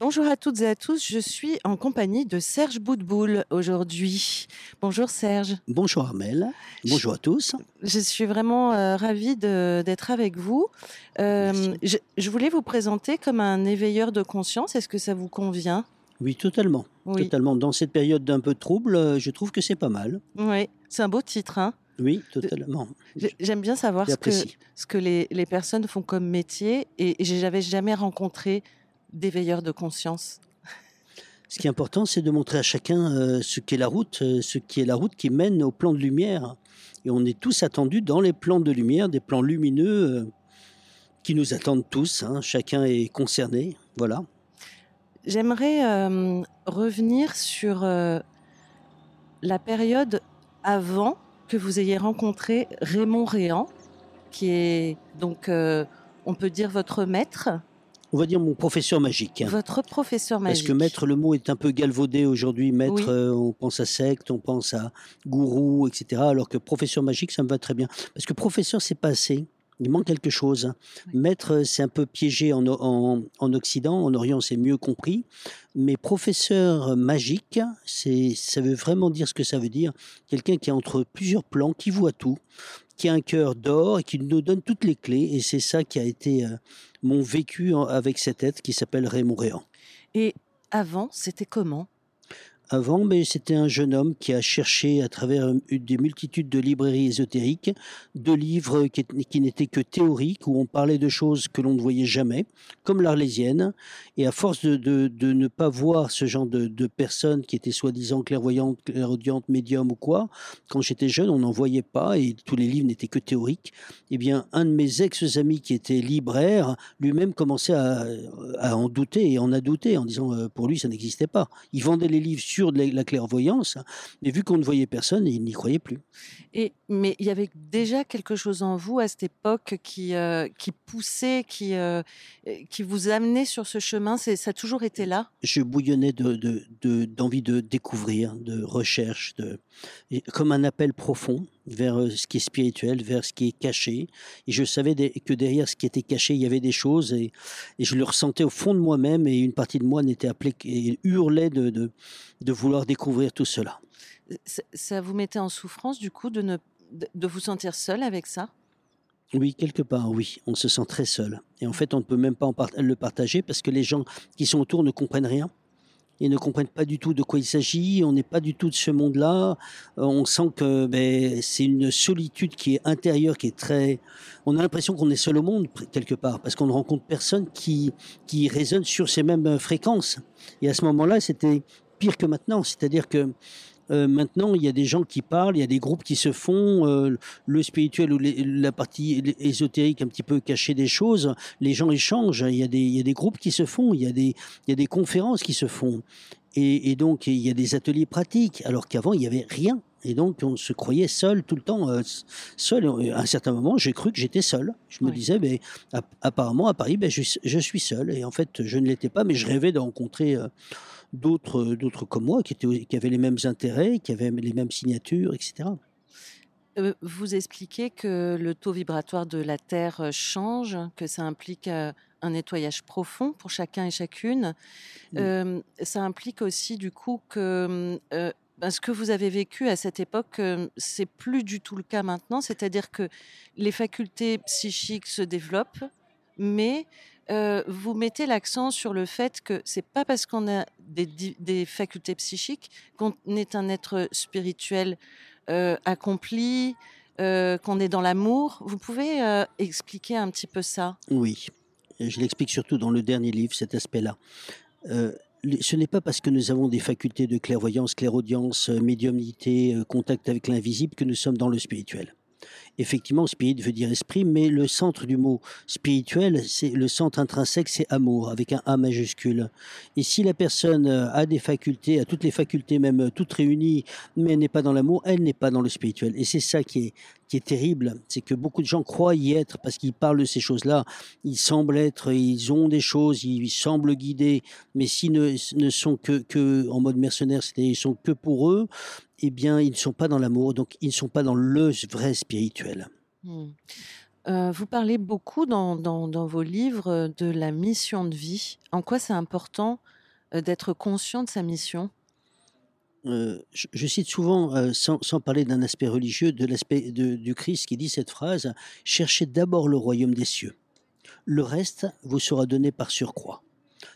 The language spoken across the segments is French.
Bonjour à toutes et à tous, je suis en compagnie de Serge Boudboul aujourd'hui. Bonjour Serge, Bonjour Armel, bonjour à tous. je suis vraiment euh, ravie d'être avec vous. Euh, je, je voulais vous présenter comme un éveilleur de conscience, est-ce que ça vous convient? Oui, totalement. Oui, Totalement. Dans cette période d'un peu trouble, euh, je trouve que c'est pas mal. oui. c'est un beau titre. hein. Oui, totalement. J'ai- J'aime bien savoir ce que, ce que les, les personnes font comme métier et, et j'avais jamais rencontré d'éveilleurs de conscience. Ce qui est important, c'est de montrer à chacun euh, ce qu'est la route, euh, ce qui est la route qui mène au plan de lumière. Et on est tous attendus dans les plans de lumière, des plans lumineux euh, qui nous attendent tous. hein. Chacun est concerné. Voilà. J'aimerais euh, revenir sur euh, la période avant que vous ayez rencontré Raymond Réan, qui est donc, euh, on peut dire, votre maître, On va dire mon professeur magique. hein. votre professeur Parce magique. que maître, le mot est un peu galvaudé aujourd'hui. Maître, Oui. euh, on pense à secte, on pense à gourou, etc. Alors que professeur magique, ça me va très bien. Parce que professeur, c'est pas assez. Il manque quelque chose. Maître, c'est un peu piégé en, en, en Occident. En Orient, c'est mieux compris. Mais professeur magique, c'est, ça veut vraiment dire ce que ça veut dire. Quelqu'un qui est entre plusieurs plans, qui voit tout, qui a un cœur d'or et qui nous donne toutes les clés. Et c'est ça qui a été euh, mon vécu avec cet être qui s'appelle Raymond Réan. Et avant, c'était comment? Avant, mais c'était un jeune homme qui a cherché à travers des multitudes de librairies ésotériques, de livres qui, étaient- qui n'étaient que théoriques, où on parlait de choses que l'on ne voyait jamais, comme l'Arlésienne. Et à force de ne pas voir ce genre de, de personnes qui étaient soi-disant clairvoyantes, clairaudientes, médiums ou quoi, quand j'étais jeune, on n'en voyait pas et tous les livres n'étaient que théoriques. Eh bien, un de mes ex-amis qui était libraire, lui-même commençait à, à en douter et en a douté en disant euh, pour lui ça n'existait pas. Il vendait les livres sur de la, la clairvoyance, mais vu qu'on ne voyait personne, il n'y croyait plus. Et, Mais il y avait déjà quelque chose en vous à cette époque qui, euh, qui poussait, qui, euh, qui vous amenait sur ce chemin? C'est- Ça a toujours été là? Je bouillonnais de, de- de- d'envie de découvrir, de recherche, de, comme un appel profond vers euh, ce qui est spirituel, vers ce qui est caché. Et je savais que derrière ce qui était caché, il y avait des choses et, et je le ressentais au fond de moi-même et une partie de moi n'était appelée et hurlait de, de, de vouloir découvrir tout cela. ça, ça vous mettait en souffrance du coup de, ne, de, de vous sentir seul avec ça? Oui, quelque part, oui. On se sent très seul. Et en fait, on ne peut même pas en part- le partager parce que les gens qui sont autour ne comprennent rien. Ils ne comprennent pas du tout de quoi il s'agit. On n'est pas du tout de ce monde-là. Euh, on sent que ben, c'est une solitude qui est intérieure, qui est très. On a l'impression qu'on est seul au monde quelque part parce qu'on ne rencontre personne qui qui résonne sur ces mêmes euh, fréquences. Et à ce moment-là, c'était pire que maintenant. C'est-à-dire que euh, maintenant, il y a des gens qui parlent, il y a des groupes qui se font, euh, le spirituel ou les- la partie ésotérique un petit peu cachée des choses, les gens échangent, il y, a des, il y a des groupes qui se font, il y a des, il y a des conférences qui se font. Et, et donc, il y a des ateliers pratiques, alors qu'avant, il n'y avait rien. Et donc, on se croyait seul tout le temps, euh, seul. Et à un certain moment, j'ai cru que j'étais seul. Je me Oui. disais, mais, app- apparemment, à Paris, ben, je, je suis seul. Et en fait, je ne l'étais pas, mais je rêvais de rencontrer euh, d'autres d'autres comme moi, qui, étaient, qui avaient les mêmes intérêts, qui avaient les mêmes signatures, etc. Euh, Vous expliquez que le taux vibratoire de la Terre euh, change, que ça implique euh, un nettoyage profond pour chacun et chacune. Euh, ça implique aussi du coup que euh, ce que vous avez vécu à cette époque, euh, c'est plus du tout le cas maintenant? C'est-à-dire que les facultés psychiques se développent, mais euh, vous mettez l'accent sur le fait que c'est pas parce qu'on a des, facultés psychiques qu'on est un être spirituel euh, accompli, euh, qu'on est dans l'amour. Vous pouvez expliquer un petit peu ça? Oui, je l'explique surtout dans le dernier livre, cet aspect-là. Ce n'est pas parce que nous avons des facultés de clairvoyance, clairaudience, médiumnité, contact avec l'invisible que nous sommes dans le spirituel. Effectivement, spirit veut dire esprit, mais le centre du mot spirituel, c'est le centre intrinsèque, c'est amour, avec un A majuscule. Et si la personne euh, a des facultés, a toutes les facultés, même euh, toutes réunies, mais n'est pas dans l'amour, elle n'est pas dans le spirituel. Et c'est ça qui est, qui est terrible, c'est que beaucoup de gens croient y être parce qu'ils parlent de ces choses-là. Ils semblent être, ils ont des choses, ils semblent guider, mais s'ils ne, ne sont que, que en mode mercenaire, c'est-à-dire ils sont que pour eux, eh bien, ils ne sont pas dans l'amour, donc ils ne sont pas dans le vrai spirituel. Hmm. Euh, vous parlez beaucoup dans, dans, vos livres de la mission de vie. En quoi c'est important euh, d'être conscient de sa mission? Euh, je, cite souvent, sans, sans, parler d'un aspect religieux, de l'aspect du Christ qui dit cette phrase Cherchez d'abord le royaume des cieux. Le reste vous sera donné par surcroît.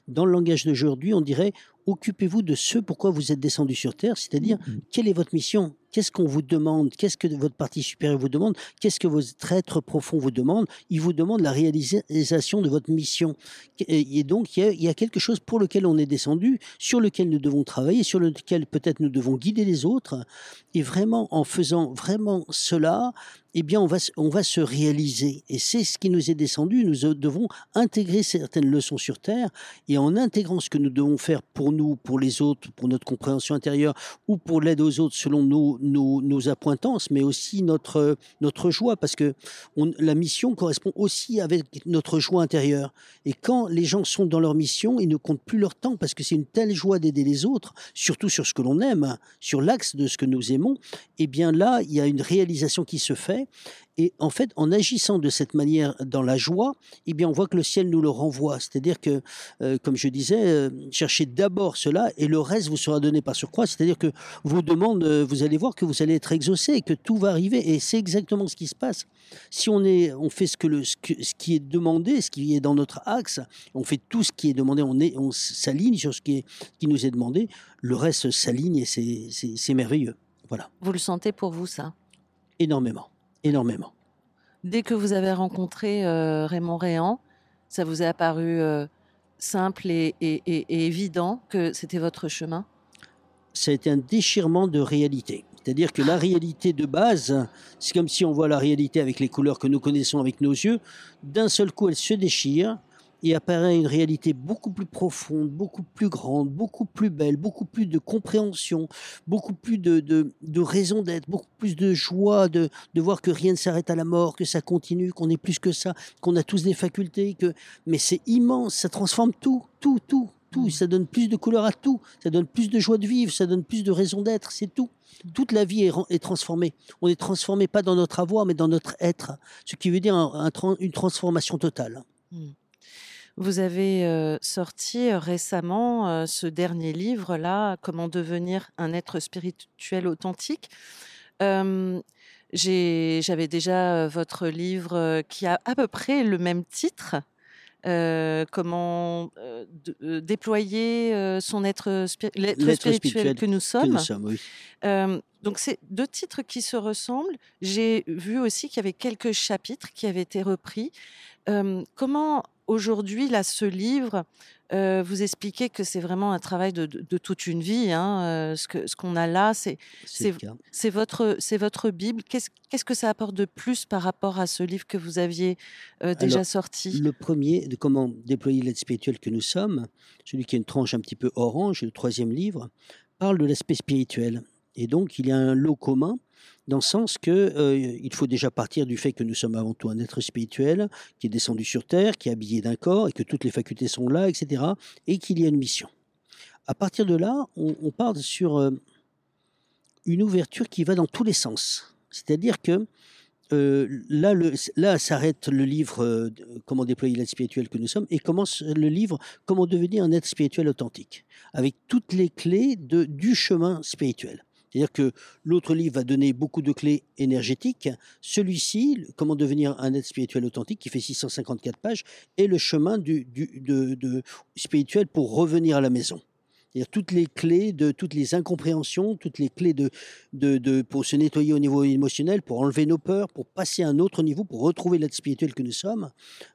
Dans le langage d'aujourd'hui, on dirait occupez-vous de ce pourquoi vous êtes descendu sur Terre, c'est-à-dire mm-hmm. quelle est votre mission? Qu'est-ce qu'on vous demande? Qu'est-ce que votre partie supérieure vous demande? Qu'est-ce que votre être profond vous demande Il vous demande la réalisation de votre mission. Et donc, il y, a, quelque chose pour lequel on est descendu, sur lequel nous devons travailler, sur lequel peut-être nous devons guider les autres. Et vraiment, en faisant vraiment cela, eh bien, on va, on va se réaliser. Et c'est ce qui nous est descendu. Nous devons intégrer certaines leçons sur Terre. Et en intégrant ce que nous devons faire pour nous, pour les autres, pour notre compréhension intérieure ou pour l'aide aux autres selon nos, nos, appointances, mais aussi notre, notre joie, parce que la mission correspond aussi avec notre joie intérieure. Et quand les gens sont dans leur mission, ils ne comptent plus leur temps, parce que c'est une telle joie d'aider les autres, surtout sur ce que l'on aime, sur l'axe de ce que nous aimons, et eh bien là, il y a une réalisation qui se fait, et en fait, en agissant de cette manière dans la joie, eh bien, on voit que le ciel nous le renvoie. C'est-à-dire que, euh, comme je disais, euh, cherchez d'abord cela et le reste vous sera donné par surcroît. C'est-à-dire que vous demande, euh, vous allez voir que vous allez être exaucé et que tout va arriver. Et c'est exactement ce qui se passe. Si on, est, on fait ce, que le, ce, qui est demandé, ce qui est dans notre axe, on fait tout ce qui est demandé, on, est, on s'aligne sur ce qui, est, qui nous est demandé, le reste s'aligne et c'est merveilleux. Voilà. Vous le sentez pour vous, ça? Énormément énormément. Dès que vous avez rencontré euh, Raymond Réan, ça vous est apparu euh, simple et, évident que c'était votre chemin? Ça a été un déchirement de réalité. C'est-à-dire que la réalité de base, c'est comme si on voit la réalité avec les couleurs que nous connaissons avec nos yeux. D'un seul coup, elle se déchire et apparaît une réalité beaucoup plus profonde, beaucoup plus grande, beaucoup plus belle, beaucoup plus de compréhension, beaucoup plus de, de, raison d'être, beaucoup plus de joie de, de voir que rien ne s'arrête à la mort, que ça continue, qu'on est plus que ça, qu'on a tous des facultés, que mais c'est immense, ça transforme tout, tout, tout, tout, ça donne plus de couleur à tout, ça donne plus de joie de vivre, ça donne plus de raison d'être, c'est tout. Toute la vie est, est, transformée. On est transformé pas dans notre avoir, mais dans notre être, ce qui veut dire une transformation totale. Hmm. Vous avez sorti récemment ce dernier livre-là, Comment devenir un être spirituel authentique. J'avais déjà votre livre qui a à peu près le même titre. comment déployer son être, spirituel, que nous sommes. donc c'est deux titres qui se ressemblent. J'ai vu aussi qu'il y avait quelques chapitres qui avaient été repris. comment aujourd'hui, là, ce livre, euh, vous expliquez que c'est vraiment un travail de, toute une vie. Hein, euh, ce qu'on ce qu'on a là, c'est c'est votre, votre Bible. Qu'est-ce que ça apporte de plus par rapport à ce livre que vous aviez euh, déjà sorti? Le premier, de comment déployer l'aide spirituelle que nous sommes, celui qui a une tranche un petit peu orange, le troisième livre, parle de l'aspect spirituel. Et donc, il y a un lot commun dans le sens que euh, il faut déjà partir du fait que nous sommes avant tout un être spirituel qui est descendu sur terre, qui est habillé d'un corps et que toutes les facultés sont là, etc. Et qu'il y a une mission. À partir de là, on, parle sur euh, une ouverture qui va dans tous les sens. C'est-à-dire que euh, là, là s'arrête le livre Comment déployer l'aide spirituelle que nous sommes et commence le livre Comment devenir un être spirituel authentique, avec toutes les clés du chemin spirituel. C'est-à-dire que l'autre livre va donner beaucoup de clés énergétiques. Celui-ci, Comment devenir un être spirituel authentique, qui fait 654 pages, est le chemin du, de, spirituel pour revenir à la maison. C'est-à-dire toutes les clés de toutes les incompréhensions, toutes les clés de, pour se nettoyer au niveau émotionnel, pour enlever nos peurs, pour passer à un autre niveau, pour retrouver l'être spirituel que nous sommes,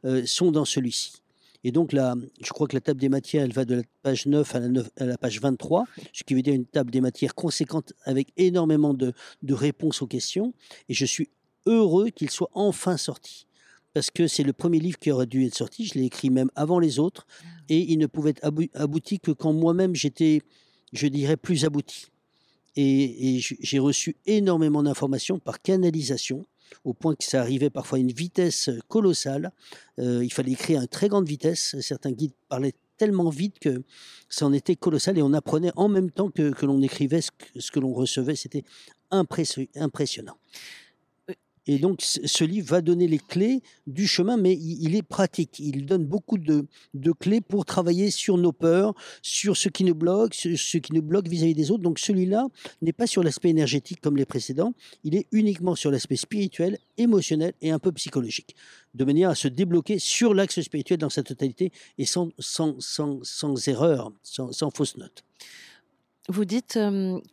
euh, sont dans celui-ci. Et donc là, je crois que la table des matières, elle va de la page 9 à la, à la page 23, ce qui veut dire une table des matières conséquente avec énormément de, de réponses aux questions. Et je suis heureux qu'il soit enfin sorti. Parce que c'est le premier livre qui aurait dû être sorti. Je l'ai écrit même avant les autres. Et il ne pouvait être abouti que quand moi-même j'étais, je dirais, plus abouti. Et, j'ai reçu énormément d'informations par canalisation, au point que ça arrivait parfois à une vitesse colossale. Euh, il fallait écrire à très grande vitesse. Certains guides parlaient tellement vite que ça en était colossal et on apprenait en même temps que, l'on écrivait que, ce que l'on recevait. C'était impressionnant. Et donc, ce livre va donner les clés du chemin, mais il est pratique. Il donne beaucoup de, clés pour travailler sur nos peurs, sur ce qui nous bloque, ce qui nous bloque vis-à-vis des autres. Donc, celui-là n'est pas sur l'aspect énergétique comme les précédents. Il est uniquement sur l'aspect spirituel, émotionnel et un peu psychologique, de manière à se débloquer sur l'axe spirituel dans sa totalité et sans, sans, sans, erreur, sans, sans fausse note. Vous dites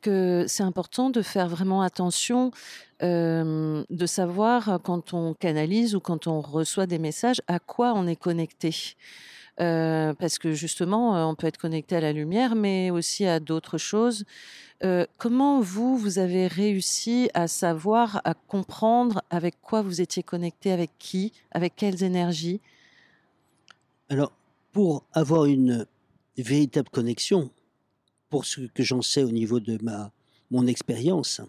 que c'est important de faire vraiment attention, de savoir quand on canalise ou quand on reçoit des messages à quoi on est connecté. parce que justement, on peut être connecté à la lumière, mais aussi à d'autres choses. comment vous, vous avez réussi à savoir, à comprendre avec quoi vous étiez connecté, avec qui, avec quelles énergies? Alors, pour avoir une véritable connexion, pour ce que j'en sais au niveau de ma, mon expérience,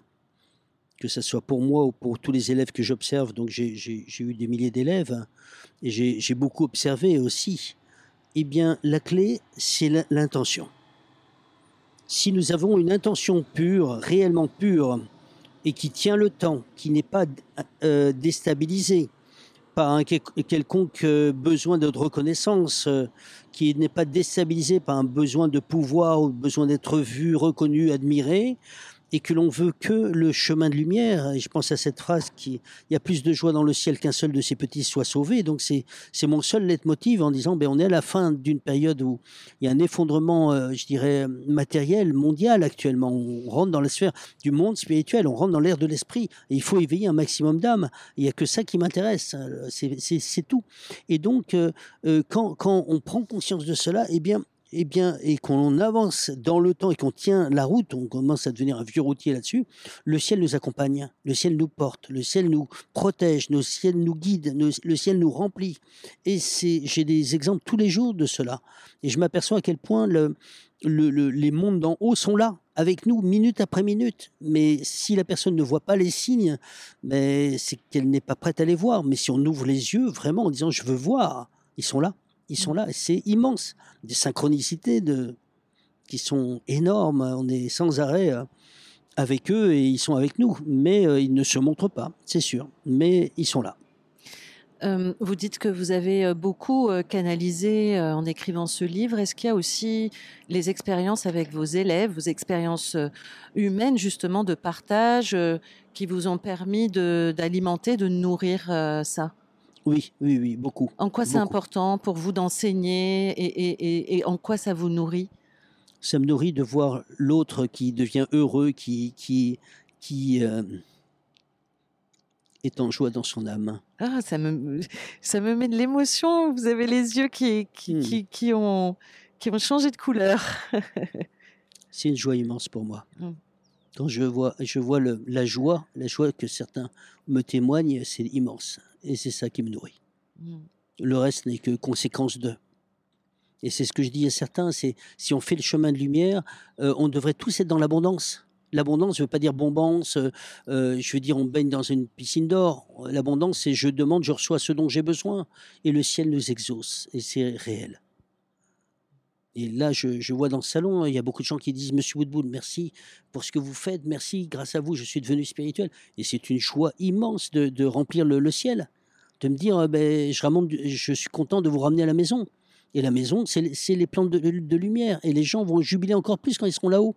que ce soit pour moi ou pour tous les élèves que j'observe, donc j'ai eu des milliers d'élèves, et j'ai beaucoup observé aussi, eh bien la clé, c'est l'intention. Si nous avons une intention pure, réellement pure, et qui tient le temps, qui n'est pas euh, déstabilisée, par un quelconque euh, besoin de reconnaissance, euh, qui n'est pas déstabilisé par un besoin de pouvoir ou besoin d'être vu, reconnu, admiré, et que l'on veut que le chemin de lumière, et je pense à cette phrase qui, il y a plus de joie dans le ciel qu'un seul de ses petits soit sauvé. Donc c'est, c'est mon seul leitmotiv en disant, ben on est à la fin d'une période où il y a un effondrement, euh, je dirais, matériel, mondial actuellement. On rentre dans la sphère du monde spirituel, on rentre dans l'ère de l'esprit, et il faut éveiller un maximum d'âmes. Il n'y a que ça qui m'intéresse, c'est, tout. Et donc, euh, euh, quand, quand on prend conscience de cela, eh bien, eh bien, et qu'on avance dans le temps et qu'on tient la route, on commence à devenir un vieux routier là-dessus, le ciel nous accompagne, le ciel nous porte, le ciel nous protège, le ciel nous guide, le ciel nous remplit. Et j'ai des exemples tous les jours de cela. Et je m'aperçois à quel point le, les mondes d'en haut sont là, avec nous, minute après minute. Mais si la personne ne voit pas les signes, c'est qu'elle n'est pas prête à les voir. Mais si on ouvre les yeux vraiment en disant je veux voir, ils sont là. Ils sont là, c'est immense. Des synchronicités de, qui sont énormes. On est sans arrêt euh, avec eux et ils sont avec nous. Mais euh, ils ne se montrent pas, c'est sûr. Mais ils sont là. Euh, vous dites que vous avez beaucoup canalisé en écrivant ce livre. Est-ce qu'il y a aussi les expériences avec vos élèves, vos expériences humaines justement de partage qui vous ont permis d'alimenter, de, nourrir ça? Oui, oui, oui, beaucoup. En quoi c'est important pour vous d'enseigner et, en quoi ça vous nourrit? Ça me nourrit de voir l'autre qui devient heureux, qui, qui, qui euh, est en joie dans son âme. Ah, ça me, ça me met de l'émotion. Vous avez les yeux qui, qui, hmm. qui, ont, qui ont changé de couleur. c'est une joie immense pour moi. Hmm. Quand je vois, je vois le, la joie, la joie que certains me témoignent, c'est immense. Et c'est ça qui me nourrit. Mmh. Le reste n'est que conséquence de. Et c'est ce que je dis à certains, c'est si on fait le chemin de lumière, euh, on devrait tous être dans l'abondance. L'abondance ne veut pas dire bombance, euh, euh, je veux dire on baigne dans une piscine d'or. L'abondance, c'est je demande, je reçois ce dont j'ai besoin. Et le ciel nous exauce. Et c'est réel. Et là, je, vois dans le salon, il y a beaucoup de gens qui disent Monsieur Woodbull, merci pour ce que vous faites, merci, grâce à vous, je suis devenu spirituel. Et c'est une joie immense de, remplir le, ciel, de me dire ben, je, je suis content de vous ramener à la maison. Et la maison, c'est les plantes de, lumière. Et les gens vont jubiler encore plus quand ils seront là-haut.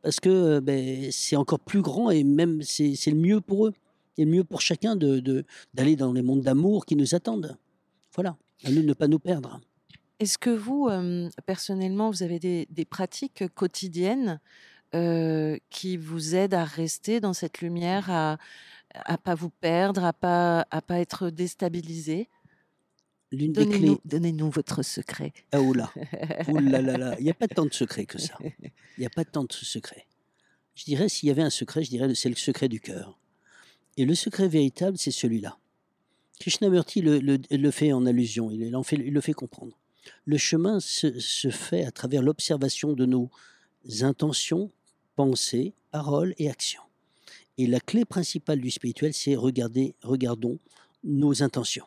Parce que ben, c'est encore plus grand et même c'est le mieux pour eux. Et le mieux pour chacun d'aller dans les mondes d'amour qui nous attendent. Voilà, à nous de ne pas nous perdre. Est-ce que vous, personnellement, vous avez des, pratiques quotidiennes qui vous aident à rester dans cette lumière, à ne pas vous perdre, à pas à pas être déstabilisé? Donnez-nous donnez votre secret. Ah oula, oula là là, il n'y a pas tant de secrets que ça. Il n'y a pas tant de secrets. Je dirais, s'il y avait un secret, je dirais c'est le secret du cœur. Et le secret véritable, c'est celui-là. Krishnamurti le, le, le, fait en allusion, il, en fait, il le fait comprendre. Le chemin se, fait à travers l'observation de nos intentions, pensées, paroles et actions. Et la clé principale du spirituel, c'est regarder, regardons nos intentions.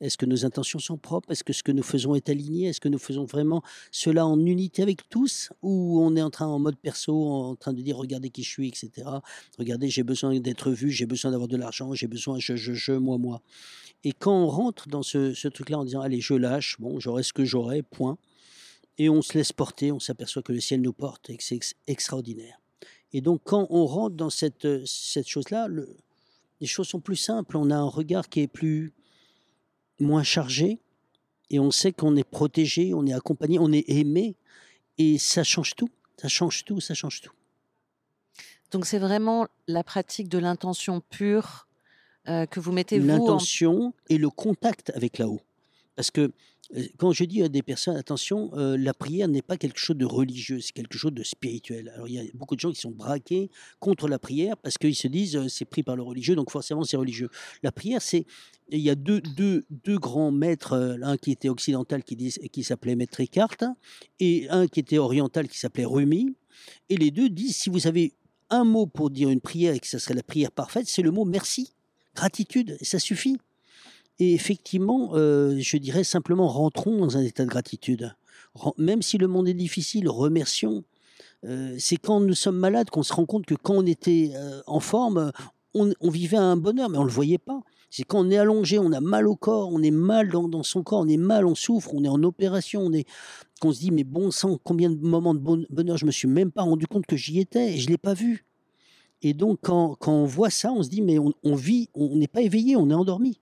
Est-ce que nos intentions sont propres? Est-ce que ce que nous faisons est aligné? Est-ce que nous faisons vraiment cela en unité avec tous? Ou on est en train, en mode perso, en train de dire regardez qui je suis, etc. Regardez, j'ai besoin d'être vu, j'ai besoin d'avoir de l'argent, j'ai besoin, je, je, je, moi, moi. Et quand on rentre dans ce, ce truc-là en disant allez, je lâche, bon, j'aurai ce que j'aurai, point. Et on se laisse porter, on s'aperçoit que le ciel nous porte et que c'est extraordinaire. Et donc, quand on rentre dans cette, cette chose-là, le, les choses sont plus simples. On a un regard qui est plus moins chargé et on sait qu'on est protégé, on est accompagné, on est aimé et ça change tout. Ça change tout, ça change tout. Donc c'est vraiment la pratique de l'intention pure euh, que vous mettez vous L'intention en... et le contact avec là-haut. Parce que quand je dis à des personnes, attention, euh, la prière n'est pas quelque chose de religieux, c'est quelque chose de spirituel. Alors il y a beaucoup de gens qui sont braqués contre la prière parce qu'ils se disent euh, c'est pris par le religieux, donc forcément c'est religieux. La prière, c'est il y a deux, deux, deux grands maîtres, euh, un qui était occidental qui, qui s'appelait Maître Eckhart et un qui était oriental qui s'appelait Rumi. Et les deux disent si vous avez un mot pour dire une prière et que ça serait la prière parfaite, c'est le mot merci, gratitude, ça suffit. Et effectivement, euh, je dirais simplement rentrons dans un état de gratitude. Même si le monde est difficile, remercions. Euh, c'est quand nous sommes malades qu'on se rend compte que quand on était euh, en forme, on, vivait un bonheur, mais on ne le voyait pas. C'est quand on est allongé, on a mal au corps, on est mal dans, son corps, on est mal, on souffre, on est en opération, on qu'on se dit mais bon sang, combien de moments de bonheur je me suis même pas rendu compte que j'y étais et je l'ai pas vu. Et donc quand, on voit ça, on se dit mais on, vit, on n'est pas éveillé, on est endormi.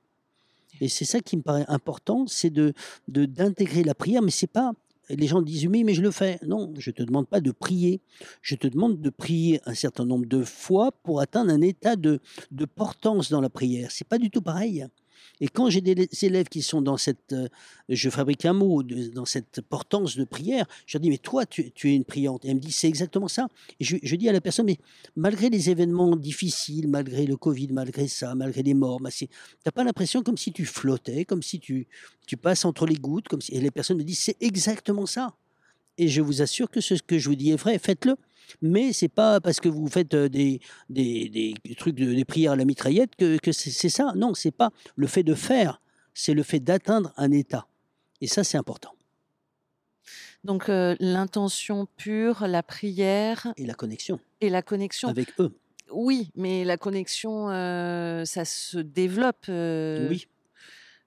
Et c'est ça qui me paraît important, c'est de d'intégrer la prière, mais c'est pas les gens disent oui, mais je le fais. Non, je te demande pas de prier. Je te demande de prier un certain nombre de fois pour atteindre un état de, de portance dans la prière. C'est pas du tout pareil. Et quand j'ai des élèves qui sont dans cette, euh, je fabrique un mot, dans cette portance de prière, je leur dis, mais toi, tu, tu es une priante. Et elle me dit, c'est exactement ça. Et je, dis à la personne, mais malgré les événements difficiles, malgré le Covid, malgré ça, malgré les morts, tu n'as pas l'impression comme si tu flottais, comme si tu, tu passes entre les gouttes, comme si... et les personnes me disent, c'est exactement ça. Et je vous assure que ce que je vous dis est vrai, faites-le mais c'est pas parce que vous faites des, des, des trucs, de, des prières à la mitraillette que, que c'est ça. Non, c'est pas le fait de faire, c'est le fait d'atteindre un état. Et ça, c'est important. Donc euh, l'intention pure, la prière. Et la connexion. Et la connexion. Avec eux. Oui, mais la connexion, euh, ça se développe. Euh, oui.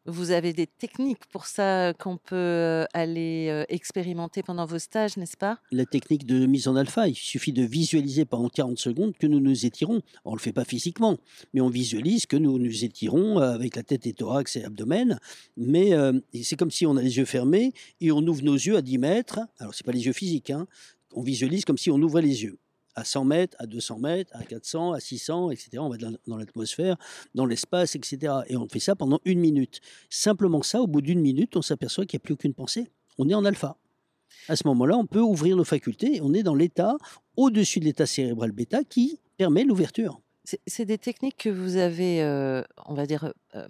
Vous avez des techniques pour ça qu'on peut aller expérimenter pendant vos stages, n'est-ce pas? La technique de mise en alpha, il suffit de visualiser pendant 40 secondes que nous nous étirons. On ne le fait pas physiquement, mais on visualise que nous nous étirons avec la tête et thorax et abdomen. Mais euh, c'est comme si on a les yeux fermés et on ouvre nos yeux à 10 mètres. Alors, ce n'est pas les yeux physiques, hein. on visualise comme si on ouvrait les yeux à 100 mètres, à 200 mètres, à 400, à 600, etc. On va dans, l'atmosphère, dans l'espace, etc. Et on fait ça pendant une minute. Simplement ça, au bout d'une minute, on s'aperçoit qu'il n'y a plus aucune pensée. On est en alpha. À ce moment-là, on peut ouvrir nos facultés on est dans l'état au-dessus de l'état cérébral bêta qui permet l'ouverture. C'est des techniques que vous avez, euh, on va dire, euh,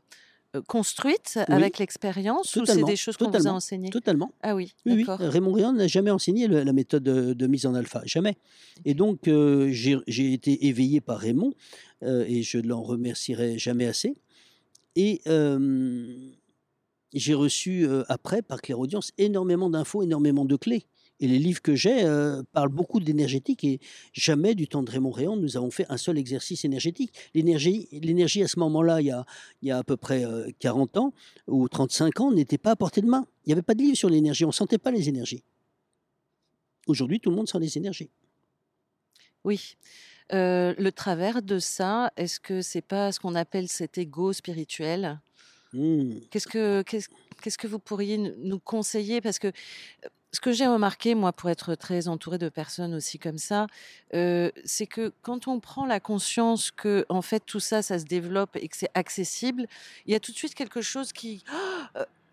construites oui. avec l'expérience ou c'est des choses qu'on vous a enseignées? Totalement. Ah oui, oui, oui. Raymond Rian n'a jamais enseigné la méthode de, de, mise en alpha, jamais. Et donc, euh, j'ai été éveillé par Raymond euh, et je ne l'en remercierai jamais assez. Et euh, j'ai reçu après, par clairaudience, énormément d'infos, énormément de clés. Et les livres que j'ai euh, parlent beaucoup d'énergétique et jamais du temps de Raymond Réan nous avons fait un seul exercice énergétique. L'énergie, l'énergie à ce moment-là, il, il, y a à peu près euh, 40 ans ou 35 ans, n'était pas à portée de main. Il n'y avait pas de livre sur l'énergie, on ne sentait pas les énergies. Aujourd'hui, tout le monde sent les énergies. Oui. Euh, le travers de ça, est-ce que c'est pas ce qu'on appelle cet ego spirituel? Mmh. Qu'est-ce que qu'est-ce, qu'est-ce que vous pourriez nous conseiller? Parce que ce que j'ai remarqué, moi, pour être très entourée de personnes aussi comme ça, euh, c'est que quand on prend la conscience que, en fait, tout ça, ça se développe et que c'est accessible, il y a tout de suite quelque chose qui,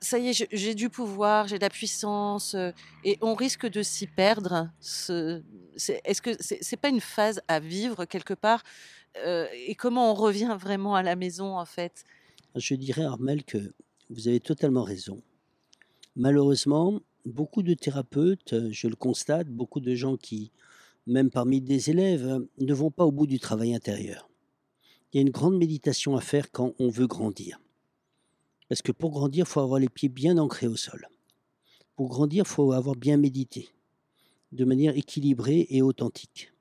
ça y est, j'ai du pouvoir, j'ai de la puissance, euh, et on risque de s'y perdre. Est-ce que c'est pas une phase à vivre quelque part euh, Et comment on revient vraiment à la maison en fait? Je dirais Armel que vous avez totalement raison. Malheureusement, beaucoup de thérapeutes, je le constate, beaucoup de gens qui, même parmi des élèves, ne vont pas au bout du travail intérieur. Il y a une grande méditation à faire quand on veut grandir. Parce que pour grandir, il faut avoir les pieds bien ancrés au sol. Pour grandir, il faut avoir bien médité, de manière équilibrée et authentique.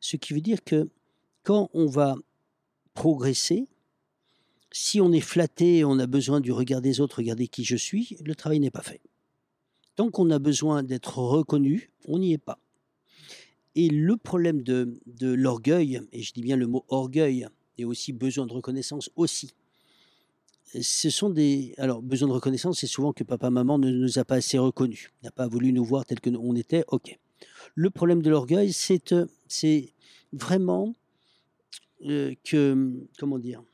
Ce qui veut dire que quand on va progresser, si on est flatté, on a besoin du regard des autres, regarder qui je suis, le travail n'est pas fait. Tant qu'on a besoin d'être reconnu, on n'y est pas. Et le problème de, l'orgueil, et je dis bien le mot orgueil, et aussi besoin de reconnaissance aussi, ce sont des. Alors, besoin de reconnaissance, c'est souvent que papa, maman ne nous a pas assez reconnus, n'a pas voulu nous voir tel que on était. Ok. Le problème de l'orgueil, c'est euh, c'est vraiment euh, que. Comment dire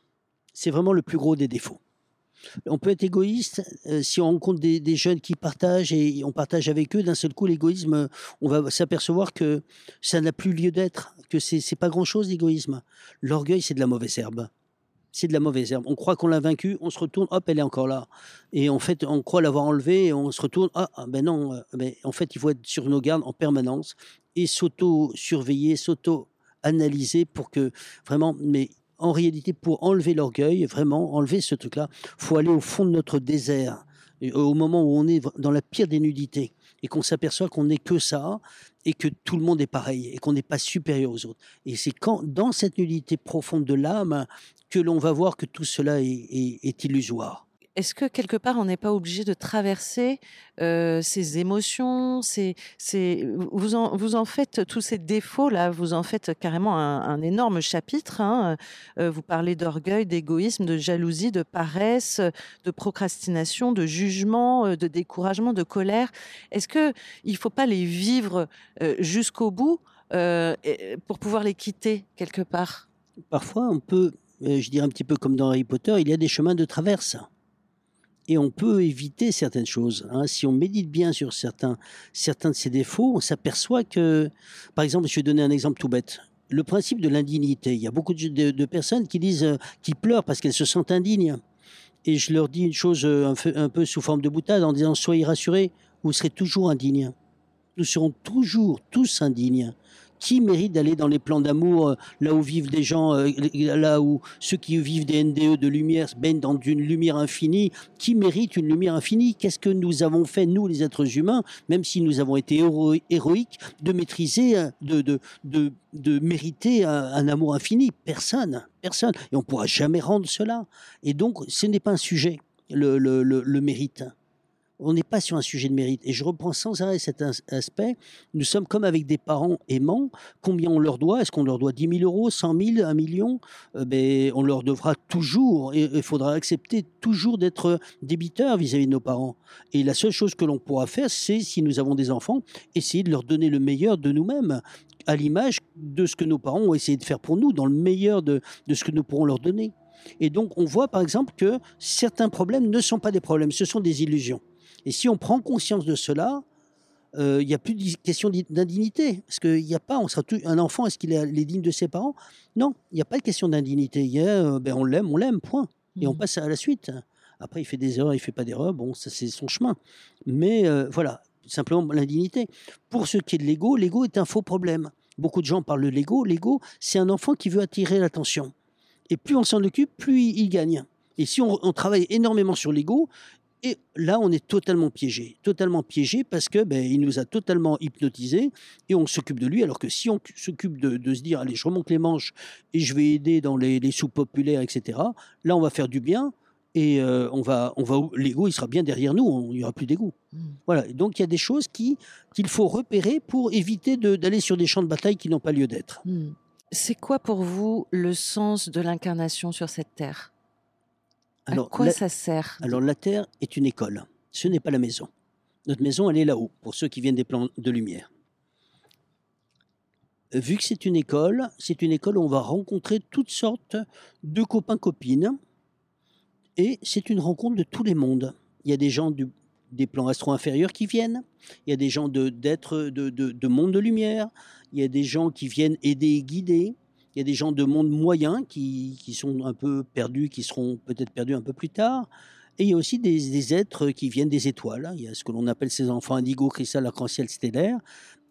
C'est vraiment le plus gros des défauts. On peut être égoïste euh, si on rencontre des, jeunes qui partagent et on partage avec eux. D'un seul coup, l'égoïsme, on va s'apercevoir que ça n'a plus lieu d'être, que c'est pas grand chose l'égoïsme. L'orgueil, c'est de la mauvaise herbe c'est de la mauvaise herbe. On croit qu'on l'a vaincu, on se retourne, hop, elle est encore là. Et en fait, on croit l'avoir enlevée, et on se retourne, ah, ah ben non, euh, ben, en fait, il faut être sur nos gardes en permanence et s'auto-surveiller, s'auto-analyser pour que vraiment, mais en réalité, pour enlever l'orgueil, vraiment enlever ce truc-là, faut aller au fond de notre désert, au moment où on est dans la pire des nudités et qu'on s'aperçoit qu'on n'est que ça et que tout le monde est pareil et qu'on n'est pas supérieur aux autres. Et c'est quand, dans cette nudité profonde de l'âme, que l'on va voir que tout cela est, illusoire. Est-ce que quelque part on n'est pas obligé de traverser euh, ces émotions, vous, en, faites tous ces défauts là, vous en faites carrément un, énorme chapitre. Hein. Euh, vous parlez d'orgueil, d'égoïsme, de jalousie, de paresse, de procrastination, de jugement, euh, de découragement, de colère. Est-ce que il faut pas les vivre jusqu'au bout pour pouvoir les quitter quelque part? Parfois, on peut je dirais un petit peu comme dans Harry Potter, il y a des chemins de traverse. Et on peut éviter certaines choses. Hein. Si on médite bien sur certains, certains de ces défauts, on s'aperçoit que, par exemple, je vais donner un exemple tout bête. Le principe de l'indignité. Il y a beaucoup de, personnes qui disent, euh, qui pleurent parce qu'elles se sentent indignes. Et je leur dis une chose euh, un, un peu sous forme de boutade en disant soyez rassurés, vous serez toujours indignes. Nous serons toujours tous indignes qui mérite d'aller dans les plans d'amour, euh, là où vivent des gens, euh, là où ceux qui vivent des NDE de lumière se baignent dans une lumière infinie, qui mérite une lumière infinie? Qu'est-ce que nous avons fait, nous les êtres humains, même si nous avons été héroïques, de maîtriser, euh, de, de, de, mériter un, amour infini? Personne, personne. Et on ne pourra jamais rendre cela. Et donc, ce n'est pas un sujet, le mérite on n'est pas sur un sujet de mérite. Et je reprends sans arrêt cet aspect. Nous sommes comme avec des parents aimants. Combien on leur doit? Est-ce qu'on leur doit 10 000 euros, 100 000, 1 million? Euh, ben, On leur devra toujours, et il faudra accepter toujours d'être débiteur vis-à-vis de nos parents. Et la seule chose que l'on pourra faire, c'est, si nous avons des enfants, essayer de leur donner le meilleur de nous-mêmes, à l'image de ce que nos parents ont essayé de faire pour nous, dans le meilleur de, de ce que nous pourrons leur donner. Et donc, on voit par exemple que certains problèmes ne sont pas des problèmes, ce sont des illusions. Et si on prend conscience de cela, euh, il n'y a plus de question d'indignité. Parce qu'il n'y a pas, on sera un enfant, est-ce qu'il est, digne de ses parents? Non, il n'y a pas de question d'indignité. Il y a, euh, ben on l'aime, on l'aime, point. Et on mmh. passe à la suite. Après, il fait des erreurs, il fait pas d'erreurs, bon, ça c'est son chemin. Mais euh, voilà, simplement l'indignité. Pour ce qui est de l'ego, l'ego est un faux problème. Beaucoup de gens parlent de l'ego. L'ego, c'est un enfant qui veut attirer l'attention. Et plus on s'en occupe, plus il, gagne. Et si on, on travaille énormément sur l'ego, et là, on est totalement piégé, totalement piégé parce que ben, il nous a totalement hypnotisé et on s'occupe de lui. Alors que si on s'occupe de, se dire, allez, je remonte les manches et je vais aider dans les, les sous populaires, etc. Là, on va faire du bien et euh, on va, on va, l'ego, il sera bien derrière nous. Il n'y aura plus d'ego. Mmh. Voilà. Donc il y a des choses qui qu'il faut repérer pour éviter d'aller sur des champs de bataille qui n'ont pas lieu d'être. Mmh. C'est quoi pour vous le sens de l'incarnation sur cette terre? Alors, à quoi ça sert Alors la Terre est une école, ce n'est pas la maison. Notre maison, elle est là-haut, pour ceux qui viennent des plans de lumière. Vu que c'est une école, c'est une école où on va rencontrer toutes sortes de copains-copines, et c'est une rencontre de tous les mondes. Il y a des gens des plans astro-inférieurs qui viennent. Il y a des gens d'êtres de, de, de, monde de lumière. Il y a des gens qui viennent aider et guider. Il y a des gens de monde moyen qui, qui sont un peu perdus, qui seront peut-être perdus un peu plus tard. Et il y a aussi des, êtres qui viennent des étoiles. Il y a ce que l'on appelle ces enfants indigo, cristal, arc-en-ciel stellaire.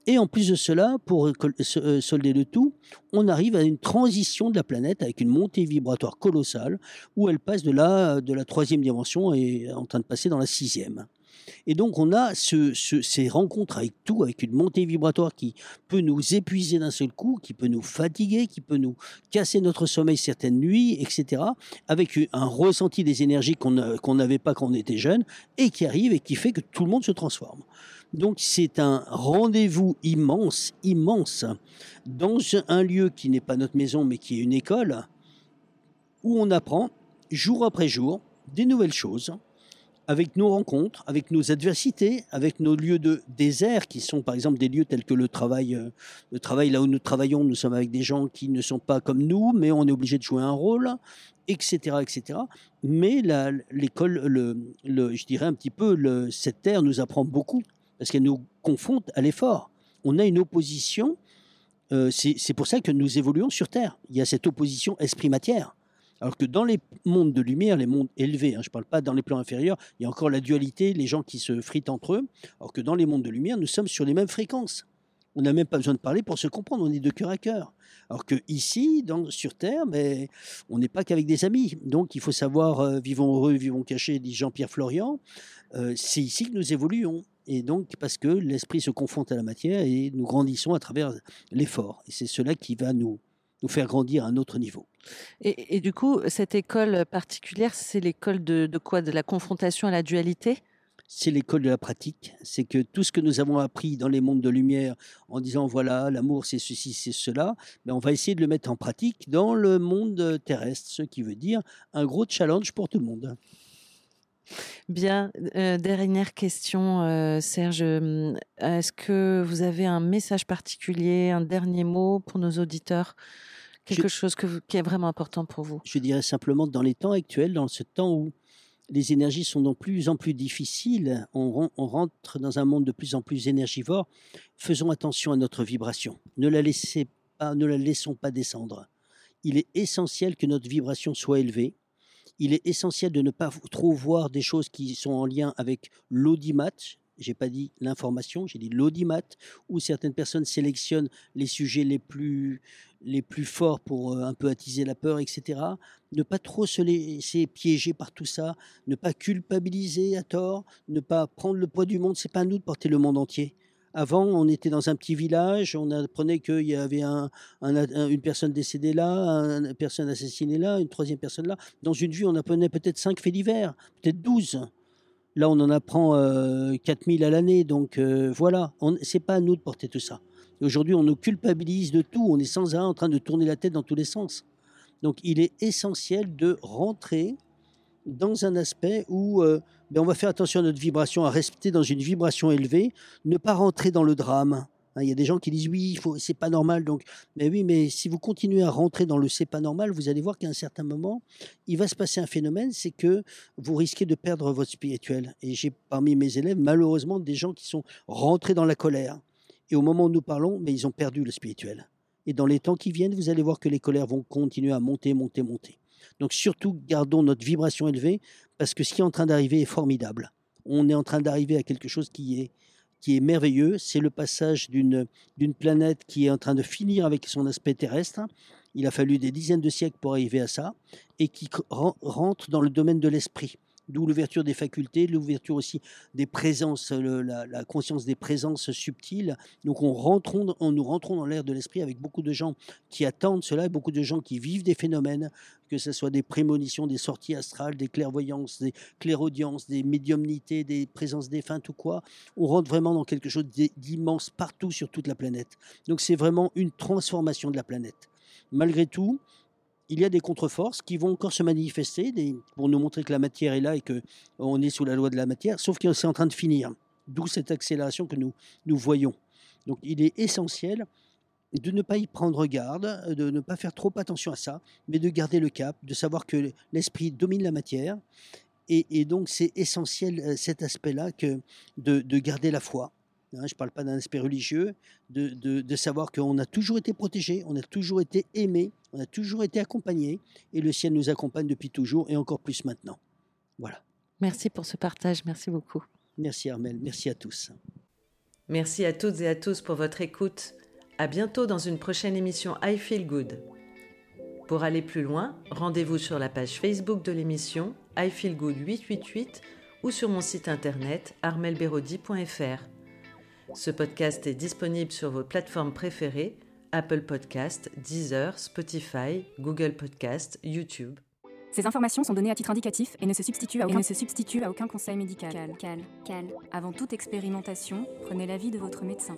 Et en plus de cela, pour euh, solder le tout, on arrive à une transition de la planète avec une montée vibratoire colossale où elle passe de la, de la troisième dimension et est en train de passer dans la sixième. Et donc on a ce, ces rencontres avec tout, avec une montée vibratoire qui peut nous épuiser d'un seul coup, qui peut nous fatiguer, qui peut nous casser notre sommeil certaines nuits, etc. Avec un ressenti des énergies qu'on n'avait pas quand on était jeune et qui arrive et qui fait que tout le monde se transforme. Donc c'est un rendez-vous immense, immense, dans un lieu qui n'est pas notre maison mais qui est une école, où on apprend jour après jour des nouvelles choses, avec nos rencontres, avec nos adversités, avec nos lieux de désert, qui sont par exemple des lieux tels que le travail, euh, le travail là où nous travaillons, nous sommes avec des gens qui ne sont pas comme nous, mais on est obligé de jouer un rôle, etc., etc. Mais l'école, le, je dirais un petit peu, cette terre nous apprend beaucoup parce qu'elle nous confronte à l'effort. On a une opposition. Euh, c'est pour ça que nous évoluons sur Terre. Il y a cette opposition esprit-matière. Alors que dans les mondes de lumière, les mondes élevés, hein, je ne parle pas dans les plans inférieurs, il y a encore la dualité, les gens qui se fritent entre eux. Alors que dans les mondes de lumière, nous sommes sur les mêmes fréquences. On n'a même pas besoin de parler pour se comprendre, on est de cœur à cœur. Alors que ici, sur Terre, mais on n'est pas qu'avec des amis. Donc il faut savoir, euh, vivons heureux, vivons cachés, dit Jean-Pierre Florian. Euh, c'est ici que nous évoluons. Et donc, parce que l'esprit se confronte à la matière et nous grandissons à travers l'effort. Et c'est cela qui va nous, nous faire grandir à un autre niveau. Et, du coup, cette école particulière, c'est l'école de, quoi? De la confrontation à la dualité? C'est l'école de la pratique. C'est que tout ce que nous avons appris dans les mondes de lumière en disant voilà, l'amour c'est ceci, c'est cela, mais ben, on va essayer de le mettre en pratique dans le monde terrestre, ce qui veut dire un gros challenge pour tout le monde. Bien, euh, dernière question, euh, Serge. Est-ce que vous avez un message particulier, un dernier mot pour nos auditeurs? Quelque chose qui est vraiment important pour vous? Je dirais simplement dans les temps actuels, dans ce temps où les énergies sont de plus en plus difficiles, on, rentre dans un monde de plus en plus énergivore, faisons attention à notre vibration. Ne la, laissez pas, ne la laissons pas descendre. Il est essentiel que notre vibration soit élevée il est essentiel de ne pas trop voir des choses qui sont en lien avec l'audimat. J'ai pas dit l'information, j'ai dit l'audimat, où certaines personnes sélectionnent les sujets les plus, les plus forts pour euh, un peu attiser la peur, etc. Ne pas trop se laisser piéger par tout ça, ne pas culpabiliser à tort, ne pas prendre le poids du monde. C'est pas à nous de porter le monde entier. Avant, on était dans un petit village, on apprenait qu'il y avait un, une personne décédée là, une personne assassinée là, une troisième personne là. Dans une vie, on apprenait peut-être cinq faits divers, peut-être douze. Là, on en apprend euh, 4000 à l'année. Donc euh, voilà, c'est pas à nous de porter tout ça. Aujourd'hui, on nous culpabilise de tout. On est sans arrêt en train de tourner la tête dans tous les sens. Donc il est essentiel de rentrer dans un aspect où euh, ben, on va faire attention à notre vibration, à rester dans une vibration élevée, ne pas rentrer dans le drame. Hein, il y a des gens qui disent oui, c'est pas normal. Donc, mais oui, mais si vous continuez à rentrer dans le c'est pas normal, vous allez voir qu'à un certain moment, il va se passer un phénomène, c'est que vous risquez de perdre votre spirituel. Et j'ai parmi mes élèves malheureusement des gens qui sont rentrés dans la colère. Et au moment où nous parlons, mais ils ont perdu le spirituel. Et dans les temps qui viennent, vous allez voir que les colères vont continuer à monter, monter, monter. Donc surtout, gardons notre vibration élevée parce que ce qui est en train d'arriver est formidable. On est en train d'arriver à quelque chose qui est, qui est merveilleux. C'est le passage d'une planète qui est en train de finir avec son aspect terrestre. Il a fallu des dizaines de siècles pour arriver à ça et qui rentre dans le domaine de l'esprit. D'où l'ouverture des facultés, l'ouverture aussi des présences, la, conscience des présences subtiles. Donc on, rentrons, on nous rentrons dans l'ère de l'esprit avec beaucoup de gens qui attendent cela, beaucoup de gens qui vivent des phénomènes, que ce soit des prémonitions, des sorties astrales, des clairvoyances, des clairaudiences, des médiumnités, des présences défuntes ou quoi. On rentre vraiment dans quelque chose d'immense partout sur toute la planète. Donc c'est vraiment une transformation de la planète. Malgré tout, il y a des contre-forces qui vont encore se manifester pour nous montrer que la matière est là et qu'on est sous la loi de la matière, sauf que c'est en train de finir. D'où cette accélération que nous, nous voyons. Donc il est essentiel de ne pas y prendre garde, de ne pas faire trop attention à ça, mais de garder le cap, de savoir que l'esprit domine la matière Et, donc, c'est essentiel euh, cet aspect-là que de, garder la foi. Hein, je ne parle pas d'un aspect religieux, de, de savoir qu'on a toujours été protégé, on a toujours été aimé, on a toujours été accompagné, et le ciel nous accompagne depuis toujours, et encore plus maintenant. Voilà. Merci pour ce partage, merci beaucoup. Merci Armel, merci à tous. Merci à toutes et à tous pour votre écoute. À bientôt dans une prochaine émission I Feel Good. Pour aller plus loin, rendez-vous sur la page Facebook de l'émission I Feel Good 888 ou sur mon site internet armelberodi.fr. Ce podcast est disponible sur vos plateformes préférées Apple Podcast, Deezer, Spotify, Google Podcast, YouTube. Ces informations sont données à titre indicatif et ne se substituent à aucun, ne se substituent à aucun conseil médical. Cal, cal, cal. Avant toute expérimentation, prenez l'avis de votre médecin.